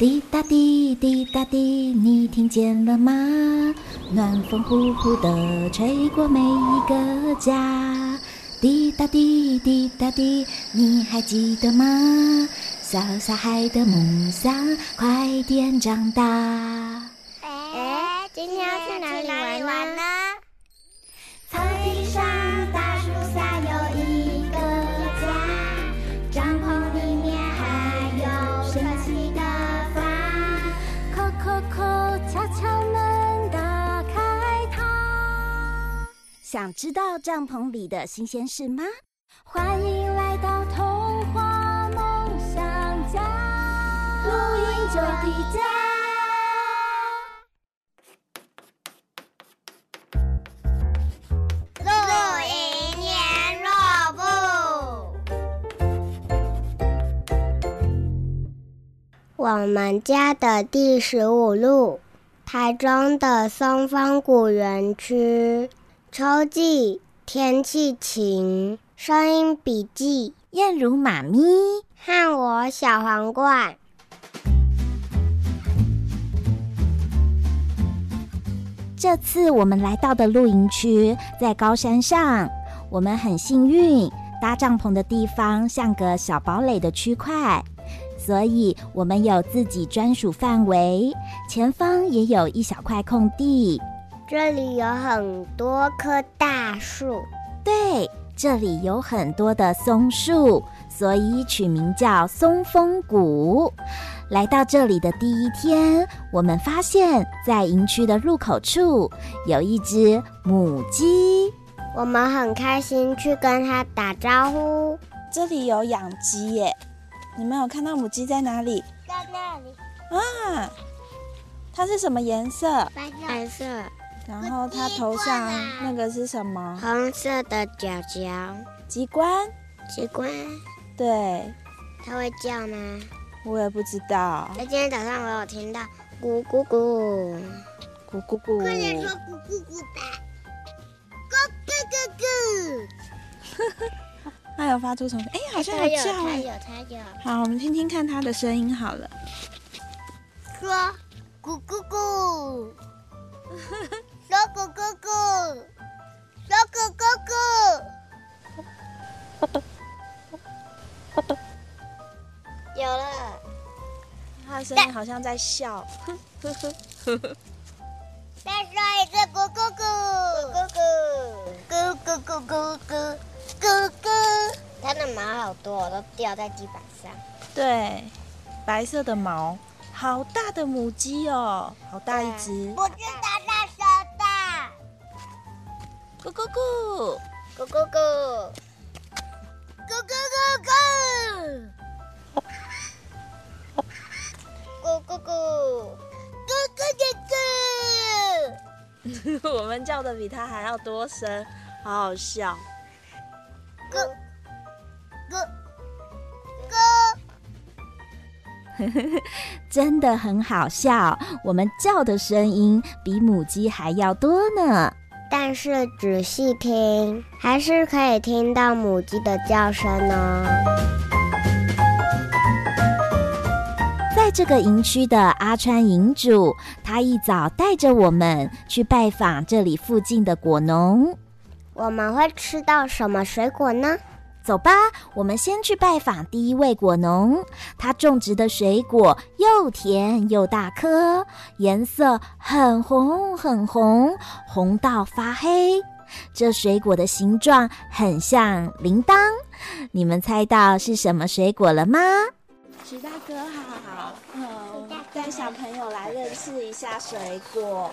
滴答滴，滴答滴，你听见了吗？暖风呼呼的吹过每一个家。滴答滴，滴答滴，你还记得吗？小小孩的梦想，快点长大。想知道帐篷里的新鲜事吗？欢迎来到童话梦想家，露营就回家。我们家的第十五路，台中的松风谷园区，秋季天气晴，声音笔记，燕如妈咪和我小皇冠。这次我们来到的露营区在高山上，我们很幸运，搭帐篷的地方像个小堡垒的区块。所以，我们有自己专属范围，前方也有一小块空地。这里有很多棵大树，对，这里有很多的松树，所以取名叫松风谷。来到这里的第一天，我们发现，在营区的入口处有一只母鸡，我们很开心去跟它打招呼。这里有养鸡耶。你们有看到母鸡在哪里？在那里啊！它是什么颜色？白色。然后它头上那个是什么？红色的角角。鸡冠。鸡冠。对。它会叫吗？我也不知道。那今天早上我有听到咕咕咕，咕咕咕。快点说咕咕咕吧！咕咕咕咕。它有发出什么？哎，好像有叫哎！有，它有。好，我们听听看它的声音好了。说咕咕咕，说咕咕咕，说咕咕咕。有了，它的声音好像在笑。再说一次咕咕咕，咕咕咕，咕咕咕咕咕。哥哥，它的毛好多，都掉在地板上。对，白色的毛，好大的母鸡哦，好大一只。不是大大小的。咕咕咕，咕咕咕，咕咕咕咕，咕咕咕，咕咕咕咕。我们叫的比它还要多声，好好笑。咕咕咕，真的很好笑。我们叫的声音比母鸡还要多呢。但是仔细听，还是可以听到母鸡的叫声哦。在这个营区的阿川营主，他一早带着我们去拜访这里附近的果农。我们会吃到什么水果呢？走吧，我们先去拜访第一位果农。他种植的水果又甜又大颗，颜色很红很红，红到发黑。这水果的形状很像铃铛。你们猜到是什么水果了吗？徐大哥好，嗯，带小朋友来认识一下水果。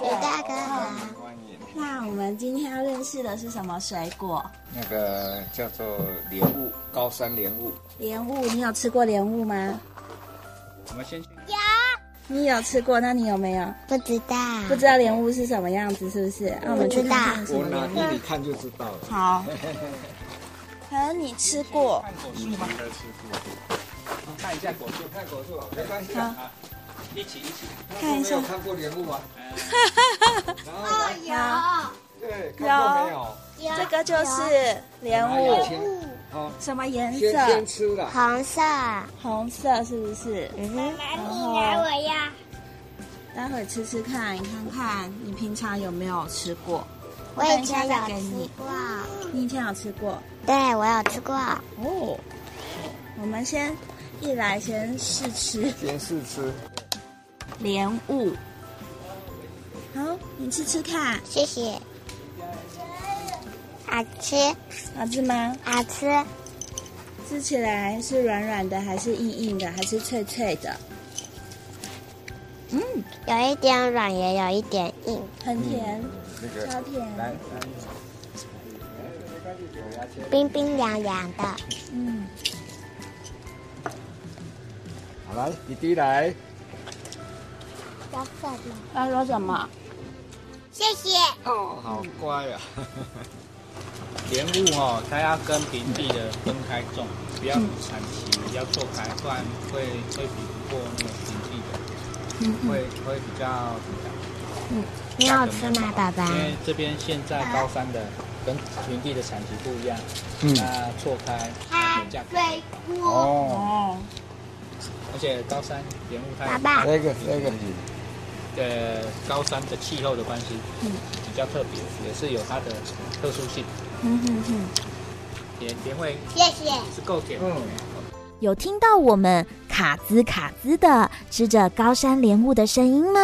徐大哥好，欢迎。那我们今天要认识的是什么水果？那个叫做莲雾，高山莲雾。莲雾，你有吃过莲雾吗？我们先去。有。你有吃过？那你有没有？不知道。不知道莲雾是什么样子，是不是？那我们去看看。我拿给你看就知道了。好。可能你吃过。看果树吗？吃过。看一下果树，看果树，没关系啊。一起一起。看一下。有看过莲雾吗？哦，有。对，看过没有？这个就是莲雾。好，什么颜先色？先吃的。红色。红色是不是？嗯哼，然后我呀。待会吃吃看，你看看你平常有没有吃过？我以前再有吃给你。过。你以前有吃过？对，我有吃过。哦。我们先一来先试吃先试吃。莲雾。好，你吃吃看，谢谢。好吃，好吃吗？好吃。吃起来是软软的，还是硬硬的，还是脆脆的？嗯，有一点软，也有一点硬，很甜，那个超甜。冰冰凉凉的。嗯，好来，弟弟来。要什么？要说什么？谢谢。哦，好乖呀、啊。莲雾哦，它要跟平地的分开种，不要产期，要错开，不然会会比不过那个平地的，嗯会会比较怎么讲？嗯，你好吃吗，爸爸？因为这边现在高山的跟平地的产期不一样，嗯那错开有价格，哦，哦，而且高山莲雾它爸爸，那个那个，呃高山的气候的关系，嗯，比较特别，也是有它的特殊性，嗯哼哼，莲莲会谢谢。是够甜，嗯。有听到我们卡兹卡兹的吃着高山莲雾的声音吗？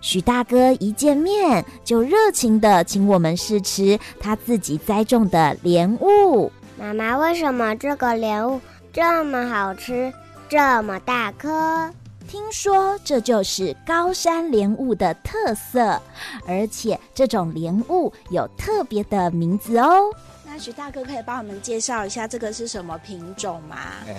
许大哥一见面就热情的请我们试吃他自己栽种的莲雾。妈妈，为什么这个莲雾这么好吃，这么大颗？听说这就是高山莲雾的特色，而且这种莲雾有特别的名字哦。那徐大哥可以帮我们介绍一下这个是什么品种吗？呃，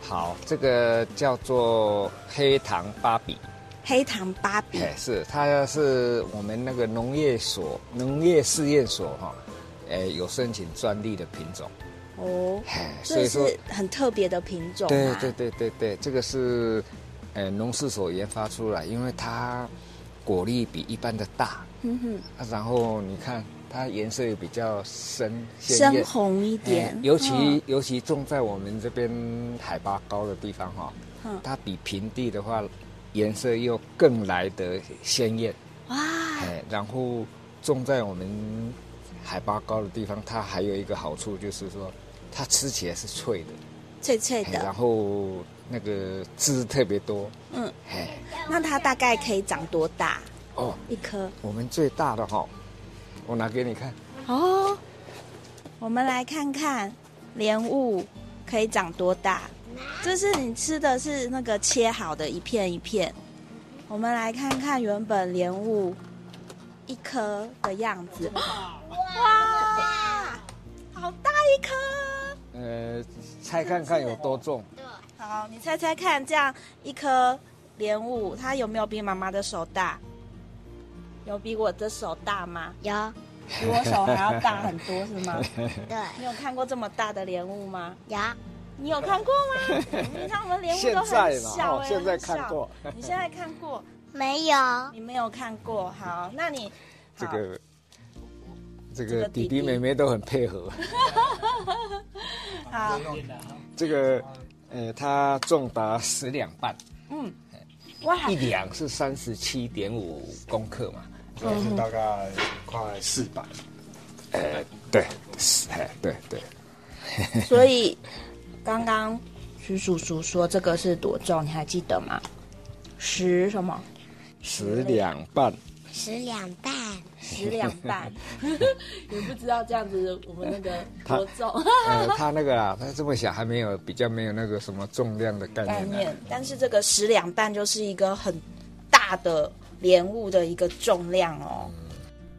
好，这个叫做黑糖芭比，黑糖芭比。哎，是它是我们那个农业所农业试验所哈，哎，有申请专利的品种，哦，哎，所以说是很特别的品种对。对对对对，这个是呃农事所研发出来，因为它果粒比一般的大，嗯哼，啊然后你看它颜色也比较深鲜深。红一点。哎，尤其、嗯。尤其种在我们这边海拔高的地方哈、嗯。它比平地的话颜色又更来得鲜艳，哇，哎，然后种在我们海拔高的地方，它还有一个好处就是说，它吃起来是脆的，脆脆的然。后那个汁特别多，嗯，哎，那它大概可以长多大？哦，一颗？我们最大的哈、我拿给你看，哦，我们来看看莲雾可以长多大。这是你吃的是那个切好的一片一片。我们来看看原本莲雾一颗的样子。哇，好大一颗！呃，猜看看有多重，好，你猜猜看，这样一颗莲雾，它有没有比妈妈的手大？有比我的手大吗？有，比我手还要大很多，是吗？对，你有看过这么大的莲雾吗？有。你有看过吗？你看我们莲雾都很小 哎、哦现在很小看过你现在看过？没有。你没有看过？好，那你好这个这这个个弟弟妹妹都很配合。好，这个，呃，它重达十两半，嗯，哇一两是三十七点五公克嘛，所以是大概快四百。呃，对，是，哎，对对，所以刚刚徐叔叔说这个是多重，你还记得吗？十什么？十两半，十两半，十两半，也不知道这样子我们那个 多重呃，它那个啊，他这么小还没有比较没有那个什么重量的概念、啊。概念，但是这个十两半就是一个很大的莲雾的一个重量哦。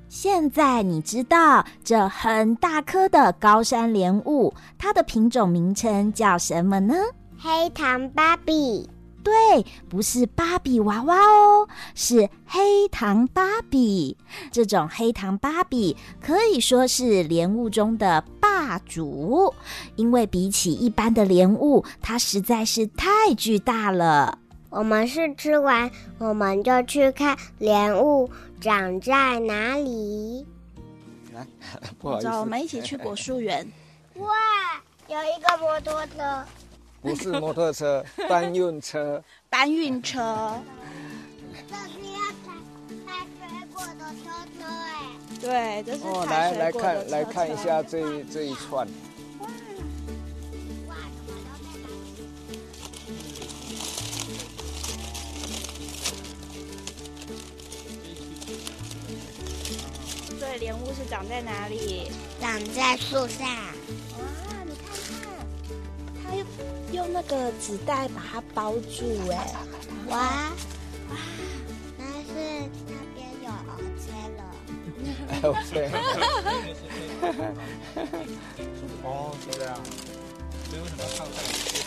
现在你知道这很大颗的高山莲雾，它的品种名称叫什么呢？黑糖芭比，对，不是芭比娃娃哦，是黑糖芭比。这种黑糖芭比可以说是莲雾中的霸主，因为比起一般的莲雾，它实在是太巨大了。我们是吃完，我们就去看莲雾长在哪里。不好意思，走，我们一起去果树园。哇，有一个摩托车，不是摩托车，搬运车。搬运车。这是要采采水果的车车哎。对，这是哦，来来看来看一下这一这一串。哇，怎么都在所以莲雾是长在哪里？长在树上。用那个纸袋把它包住，哎，哇哇，但是那边有鹅车了。OK，哦，是这样。所以为什么套袋？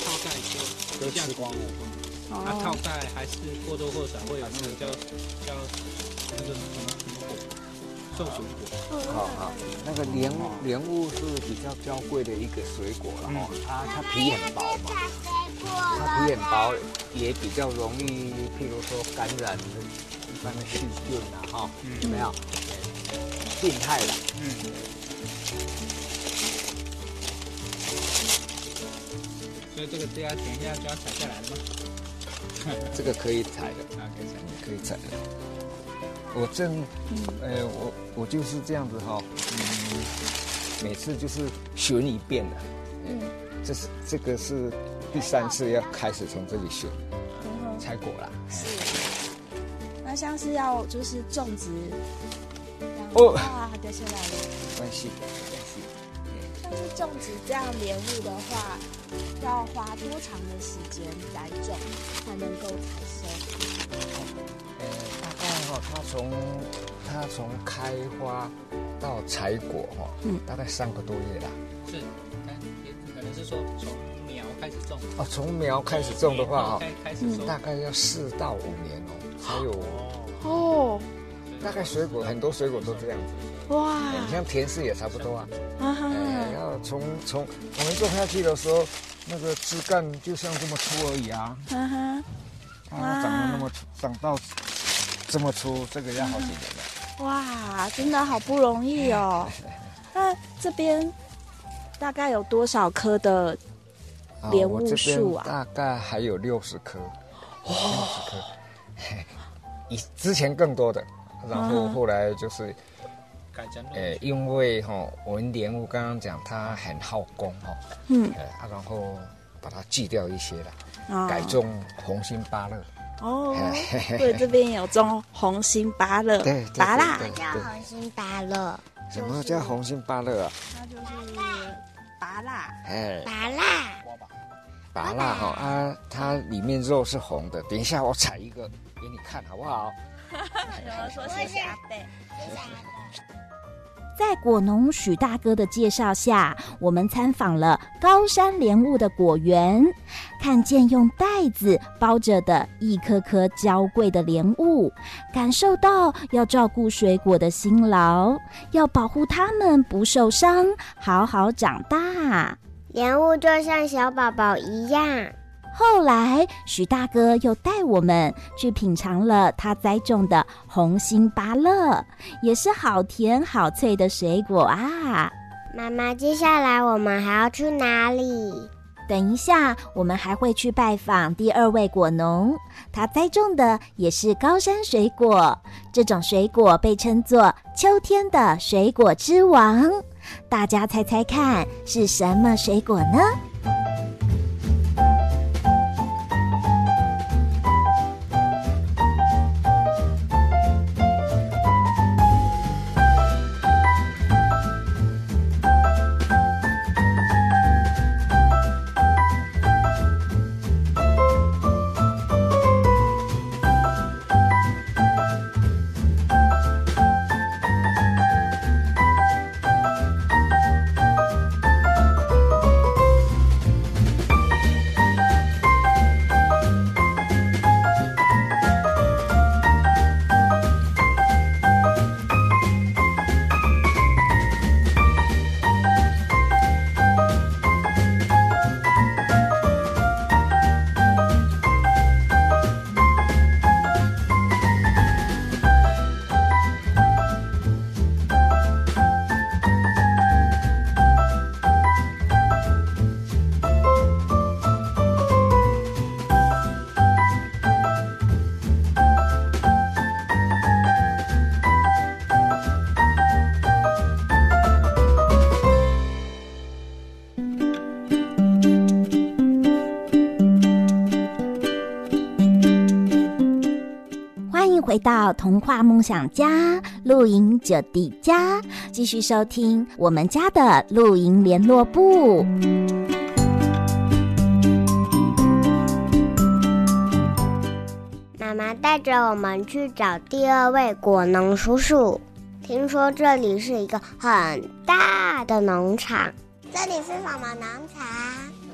套袋就都吃光了。它套袋还是或多或少会有那个叫叫那个什么什么果，寿笋果。好好，那个莲莲雾是比较娇贵的一个水果了哦，它它皮很薄嘛，它皮很薄，也比较容易，譬如说感染一般的细菌啊，哈，有没有？病害了。嗯。所以这个等下等一下就要采下来了吗？这个可以采的，啊，可以采。可以采的。我正，呃，我我就是这样子哈，嗯，每次就是选一遍的，嗯，这是这个是第三次要开始从这里选采果了。是。那像是要就是种植，哦哇，掉下来了。没关系，没关系。像是种植这样莲雾的话，要花多长的时间来种才能够采收？呃，大概哈，它从它从开花到采果哈，嗯，大概三个多月啦。是，看也可能是说从苗开始种。哦，从苗开始种的话哈，开开始种，大概要四到五年哦，才有。哦，大概水果很多水果都这样子。哇，你像甜柿也差不多啊。啊哈，哎，要从从我们种下去的时候，那个枝干就像这么粗而已啊。啊哈，啊，长得那么粗，长到这么粗，这个要好几年了。哇，真的好不容易哦。那这边大概有多少棵的莲雾树啊？大概还有六十棵，六十棵。以之前更多的，然后后来就是。呃，因为哈、哦，我们莲雾刚刚讲它很耗工哈，嗯，呃，然后把它锯掉一些了，哦、改种红心芭乐。哦，对，这边有种红心芭乐，对，芭乐叫红心芭乐。什么叫红心芭乐啊？它就是芭乐，哎，芭乐，芭乐哈啊，它里面肉是红的。等一下我采一个给你看好不好？有人说谢谢阿贝，谢谢阿伯。在果农许大哥的介绍下，我们参访了高山莲雾的果园，看见用袋子包着的一颗颗娇贵的莲雾，感受到要照顾水果的辛劳，要保护它们不受伤，好好长大。莲雾就像小宝宝一样。后来，许大哥又带我们去品尝了他栽种的红心芭乐，也是好甜好脆的水果啊！妈妈，接下来我们还要去哪里？等一下，我们还会去拜访第二位果农，他栽种的也是高山水果。这种水果被称作秋天的水果之王。大家猜猜看，是什么水果呢？到童话梦想家露营者底家，继续收听我们家的露营联络簿。妈妈带着我们去找第二位果农叔叔。听说这里是一个很大的农场。这里是什么农场？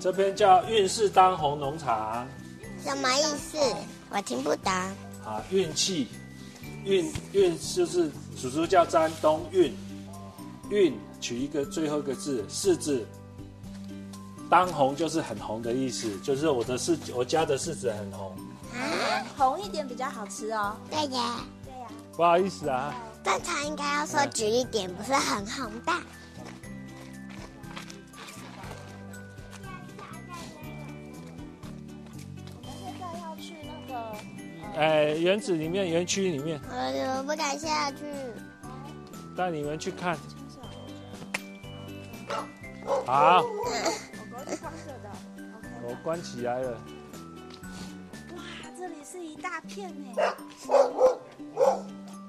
这边叫运势当红农场。什么意思？我听不懂。啊，运气，运运就是叔叔叫张东运，运取一个最后一个字，柿子。当红就是很红的意思，就是我的柿，我家的柿子很红。啊，红一点比较好吃哦。对呀。对呀。不好意思啊。正常应该要说橘一点，不是很红的。哎，园子里面，园区里面。我我不敢下去。带你们去看。好。我关起来了。哇，这里是一大片呢。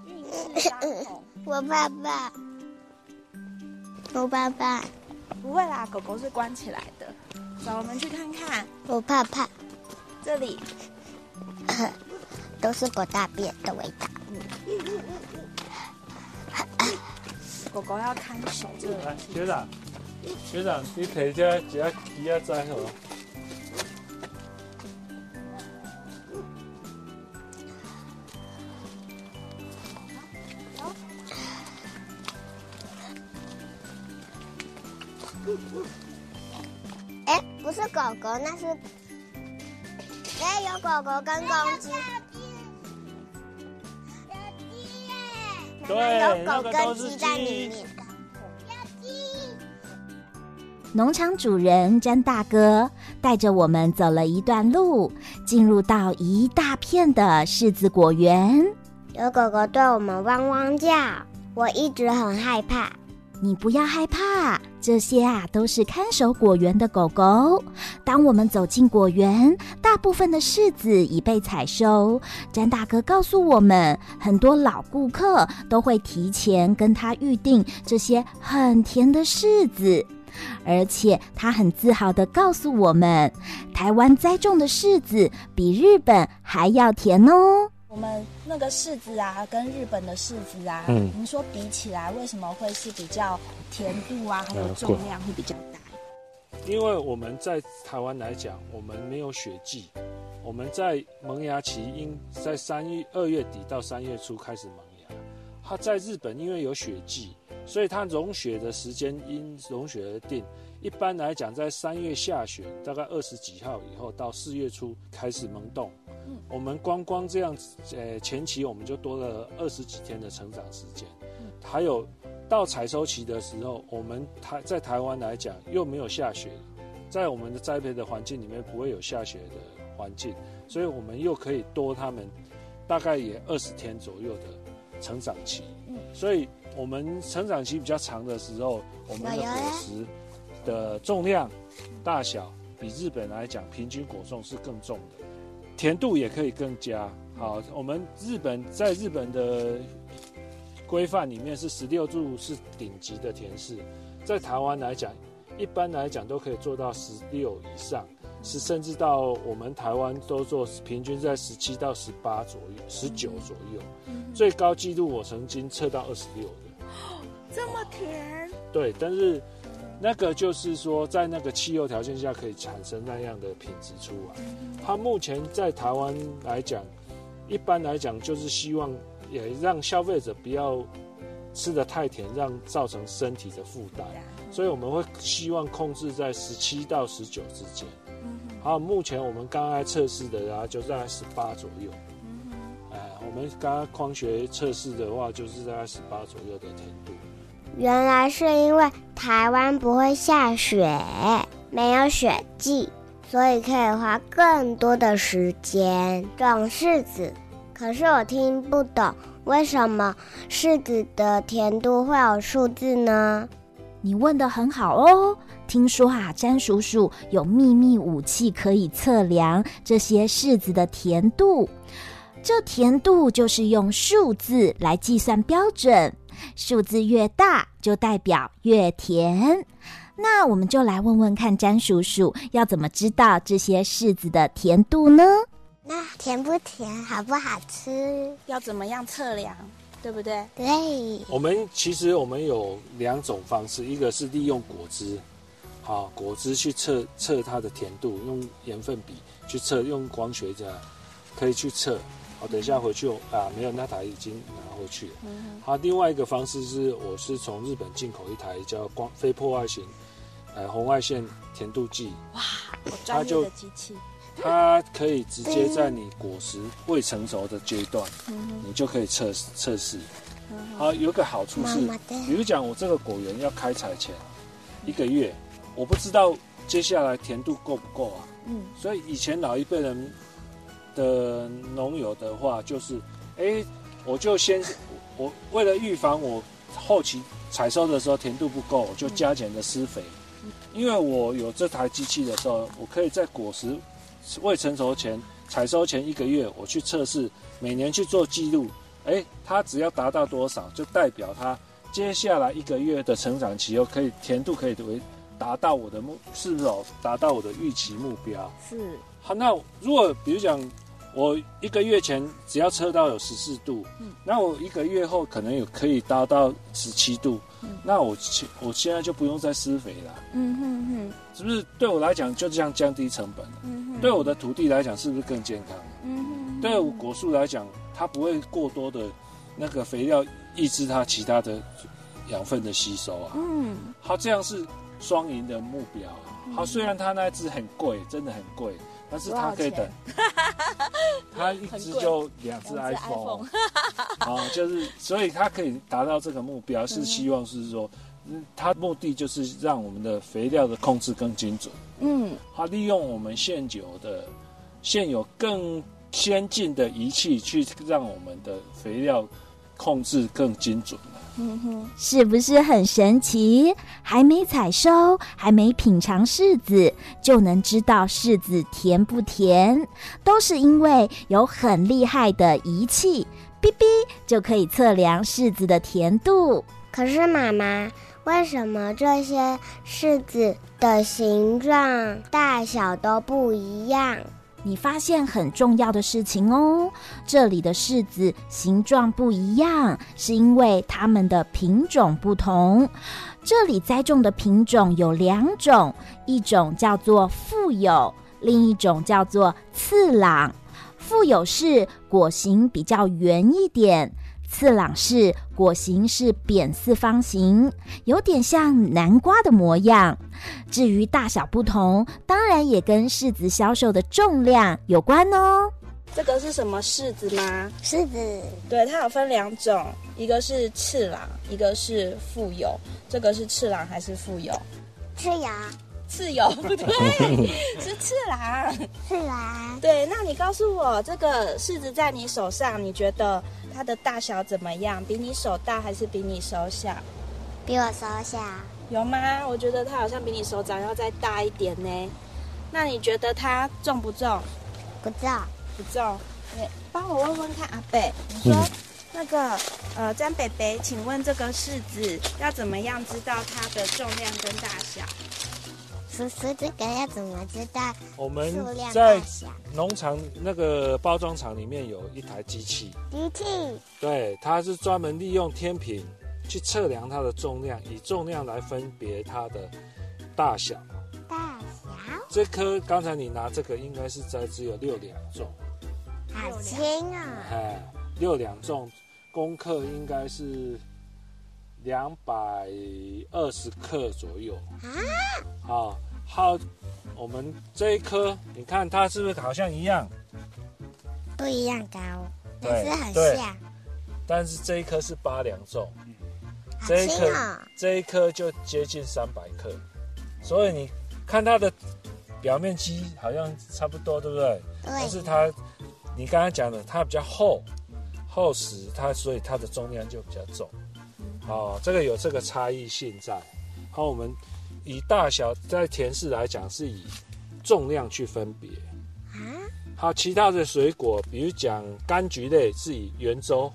运势当红。我爸爸。我爸爸。不会啦，狗狗是关起来的。走，我们去看看。我怕怕。这里。都是狗大便的味道。狗狗要看守这个。来，学长，学长，你提这几下几下摘好。哎，不是狗狗，那是。哎，有狗狗跟公鸡。对，有狗跟鸡在里面。农场主人詹大哥带着我们走了一段路，进入到一大片的柿子果园。有狗狗对我们汪汪叫，我一直很害怕。你不要害怕，这些啊都是看守果园的狗狗。当我们走进果园，大部分的柿子已被采收。詹大哥告诉我们，很多老顾客都会提前跟他预定这些很甜的柿子，而且他很自豪地告诉我们，台湾栽种的柿子比日本还要甜哦。我们那个柿子啊，跟日本的柿子啊，嗯，您说比起来，为什么会是比较甜度啊，还有重量会比较大？因为我们在台湾来讲，我们没有雪季，我们在萌芽期应在三月二月底到三月初开始萌芽。它在日本因为有雪季，所以它融雪的时间因融雪而定。一般来讲，在三月下旬，大概二十几号以后到四月初开始萌动。嗯，我们光光这样子，呃，前期我们就多了二十几天的成长时间。嗯，还有到采收期的时候，我们台在台湾来讲又没有下雪，在我们的栽培的环境里面不会有下雪的环境，所以我们又可以多他们大概也二十天左右的成长期。嗯，所以我们成长期比较长的时候，我们的果实的重量大小比日本来讲平均果重是更重的。甜度也可以更佳。好，我们日本在日本的规范里面是十六度是顶级的甜柿，在台湾来讲，一般来讲都可以做到十六以上，是甚至到我们台湾都做平均在十七到十八左右，十九左右。最高纪录我曾经测到二十六的。这么甜？对，但是。那个就是说，在那个气候条件下可以产生那样的品质出来。它目前在台湾来讲，一般来讲就是希望也让消费者不要吃的太甜，让造成身体的负担。所以我们会希望控制在十七到十九之间。好，目前我们刚刚测试的，然后就在十八左右。哎，我们刚刚光学测试的话，就是在十八左右的甜度。原来是因为台湾不会下雪，没有雪季，所以可以花更多的时间种柿子。可是我听不懂，为什么柿子的甜度会有数字呢？你问得很好哦。听说啊，詹叔叔有秘密武器可以测量这些柿子的甜度。这甜度就是用数字来计算标准，数字越大就代表越甜。那我们就来问问看，詹叔叔要怎么知道这些柿子的甜度呢？那甜不甜，好不好吃？要怎么样测量，对不对？对。我们其实我们有两种方式，一个是利用果汁，好，果汁去测测它的甜度，用盐分比去测，用光学的可以去测。好，等一下回去啊，没有那台已经拿回去了。嗯。好，另外一个方式是，我是从日本进口一台叫光非破坏型，呃，红外线甜度计。哇，好专业的机器。它可以直接在你果实未成熟的阶段，你就可以测测试。好，有个好处是，比如讲我这个果园要开采前一个月，我不知道接下来甜度够不够啊。嗯，所以以前老一辈人的农友的话，就是，哎，我就先我为了预防我后期采收的时候甜度不够，我就加减的施肥。因为我有这台机器的时候，我可以在果实。未成熟前，采收前一个月，我去测试，每年去做记录，哎，它只要达到多少，就代表它接下来一个月的成长期又，可以甜度可以为达到我的目，是不是哦？达到我的预期目标。是。好，那如果比如讲，我一个月前只要测到有十四度，嗯，那我一个月后可能有可以达到十七度。那我现我现在就不用再施肥了，嗯哼哼，是不是对我来讲就这样降低成本了？嗯哼，对我的土地来讲是不是更健康？嗯哼，对我果树来讲，它不会过多的那个肥料抑制它其他的养分的吸收啊。嗯，好，这样是双赢的目标啊。好，虽然它那只很贵，真的很贵。但是他可以等，他一只就两只 iPhone，啊，就是所以他可以达到这个目标，是希望是说，嗯，他目的就是让我们的肥料的控制更精准，嗯，他利用我们现有的现有更先进的仪器去让我们的肥料控制更精准。嗯哼，是不是很神奇？还没采收，还没品尝柿子，就能知道柿子甜不甜，都是因为有很厉害的仪器，哔哔就可以测量柿子的甜度。可是妈妈，为什么这些柿子的形状、大小都不一样？你发现很重要的事情哦，这里的柿子形状不一样，是因为它们的品种不同。这里栽种的品种有两种，一种叫做富有，另一种叫做次郎。富有是果形比较圆一点。次朗柿果形是扁四方形，有点像南瓜的模样。至于大小不同，当然也跟柿子销售的重量有关哦。这个是什么柿子吗？柿子。对，它有分两种，一个是赤朗，一个是富有。这个是赤朗还是富有？次有。次有不对，是次朗。次朗。对，那你告诉我，这个柿子在你手上，你觉得？它的大小怎么样？比你手大还是比你手小？比我手小。有吗？我觉得它好像比你手掌要再大一点呢。那你觉得它重不重？不重。不重。你帮我问问看阿北，你说、嗯、那个呃，詹北北，请问这个柿子要怎么样知道它的重量跟大小？叔叔，这个要怎么知道？我们在农场那个包装厂里面有一台机器。机器。对，它是专门利用天平去测量它的重量，以重量来分别它的大小。大小。这颗刚才你拿这个应该是在只有六两重。好轻啊！哎，六两重，功课应该是。两百二十克左右啊！好，好，我们这一颗，你看它是不是好像一样？不一样高，但是很像。但是这一颗是八两重，好这一颗、哦、这一颗就接近三百克，所以你看它的表面积好像差不多，对不对？对。但是它，你刚才讲的，它比较厚，厚实，它所以它的重量就比较重。哦，这个有这个差异性在。好，我们以大小在甜柿来讲，是以重量去分别。啊？好，其他的水果，比如讲柑橘类是以圆周，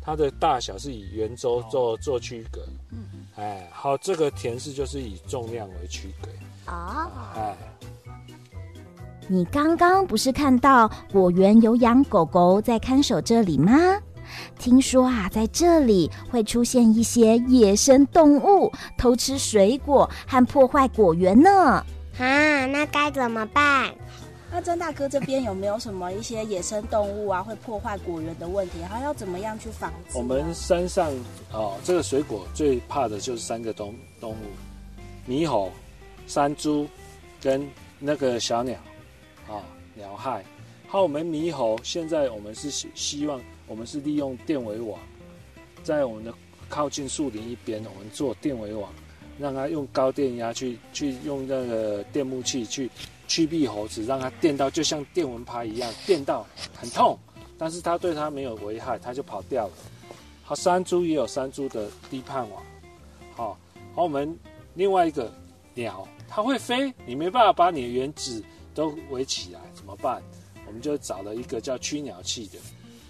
它的大小是以圆周做做区隔。嗯，哎，好，这个甜柿就是以重量为区隔。哦，哎，你刚刚不是看到果园有养狗狗在看守这里吗？听说啊，在这里会出现一些野生动物偷吃水果和破坏果园呢。啊，那该怎么办？那曾大哥这边有没有什么一些野生动物啊会破坏果园的问题？还要怎么样去防止？我们山上哦，这个水果最怕的就是三个动动物：猕猴、山猪跟那个小鸟啊、哦，鸟害。好，我们猕猴现在我们是希希望。我们是利用电围网，在我们的靠近树林一边，我们做电围网，让它用高电压去去用那个电木器去驱避猴子，让它电到就像电蚊拍一样，电到很痛，但是它对它没有危害，它就跑掉了。好，山猪也有山猪的低盼网。好，好，我们另外一个鸟，它会飞，你没办法把你的园子都围起来，怎么办？我们就找了一个叫驱鸟器的。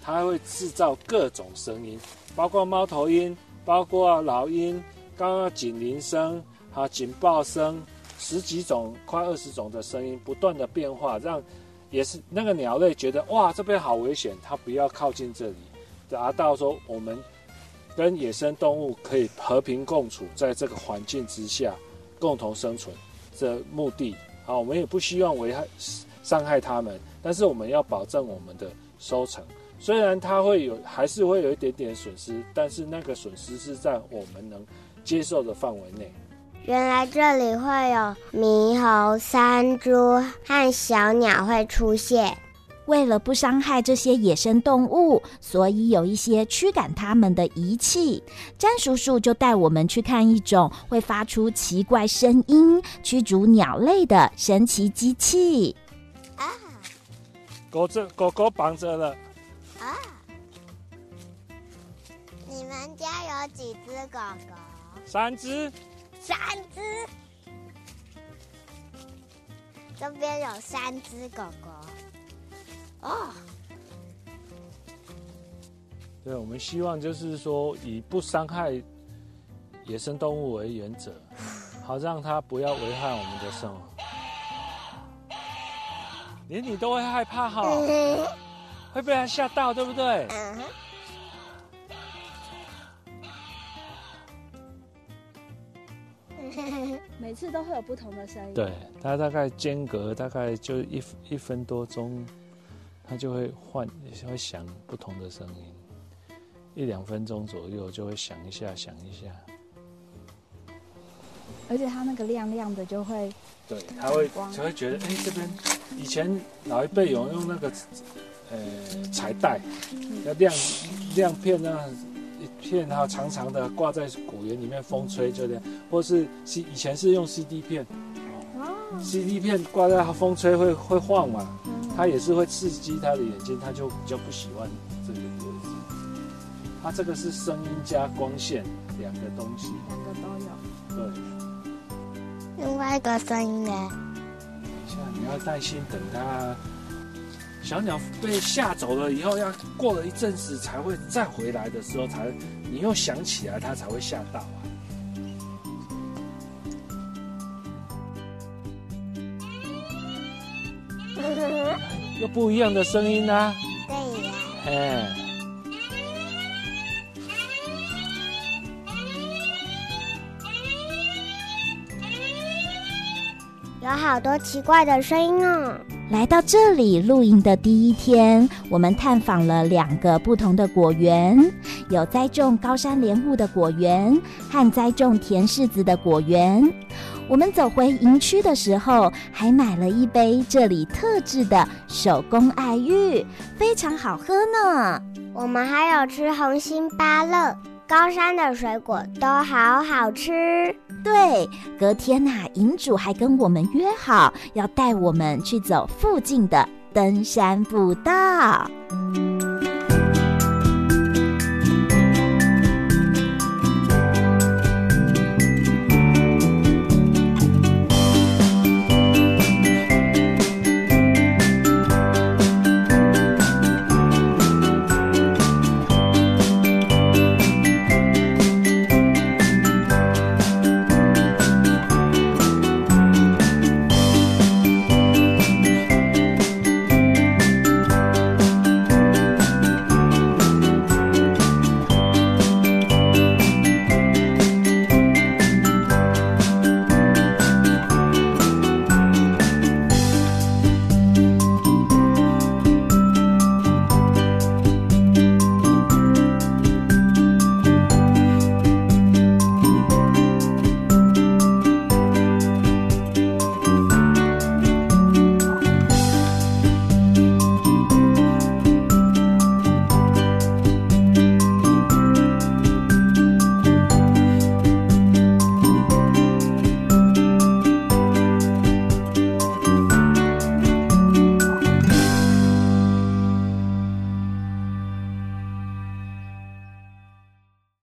它会制造各种声音，包括猫头鹰，包括老鹰，刚刚警铃声，啊警报声，十几种，快二十种的声音不断的变化，让也是那个鸟类觉得哇，这边好危险，它不要靠近这里，达到说我们跟野生动物可以和平共处，在这个环境之下共同生存的目的。好，我们也不希望危害伤害它们，但是我们要保证我们的收成。虽然它会有，还是会有一点点损失，但是那个损失是在我们能接受的范围内。原来这里会有猕猴、山猪和小鸟会出现。为了不伤害这些野生动物，所以有一些驱赶它们的仪器。詹叔叔就带我们去看一种会发出奇怪声音、驱逐鸟类的神奇机器。啊！狗这狗狗绑着了。啊！你们家有几只狗狗？三只。三只。这边有三只狗狗。哦。对，我们希望就是说，以不伤害野生动物为原则，好让它不要危害我们的生活。连你都会害怕哈？会被他吓到，对不对？嗯哼。每次都会有不同的声音。对，它大概间隔大概就一一分多钟，它就会换，会响不同的声音。一两分钟左右就会响一下，响一下。而且它那个亮亮的就会，对，它会就会觉得，哎，这边以前老一辈有用那个。呃，彩带要亮亮片呢一片，然后长长的挂在果园里面，风吹就亮。或是 C 以前是用 CD 片，哦，CD 片挂在它风吹会会晃嘛，它也是会刺激它的眼睛，它就比较不喜欢这个位置。它这个是声音加光线两个东西，两个都有。对。另外一个声音呢？等一下，你要耐心等它。小鸟被吓走了以后，要过了一阵子才会再回来的时候，才你又想起来，它才会吓到啊。又不一样的声音啊。对呀。哎。有好多奇怪的声音哦。来到这里露营的第一天，我们探访了两个不同的果园，有栽种高山莲雾的果园和栽种甜柿子的果园。我们走回营区的时候，还买了一杯这里特制的手工爱玉，非常好喝呢。我们还有吃红心芭乐，高山的水果都好好吃。对，隔天呐、啊，营主还跟我们约好，要带我们去走附近的登山步道。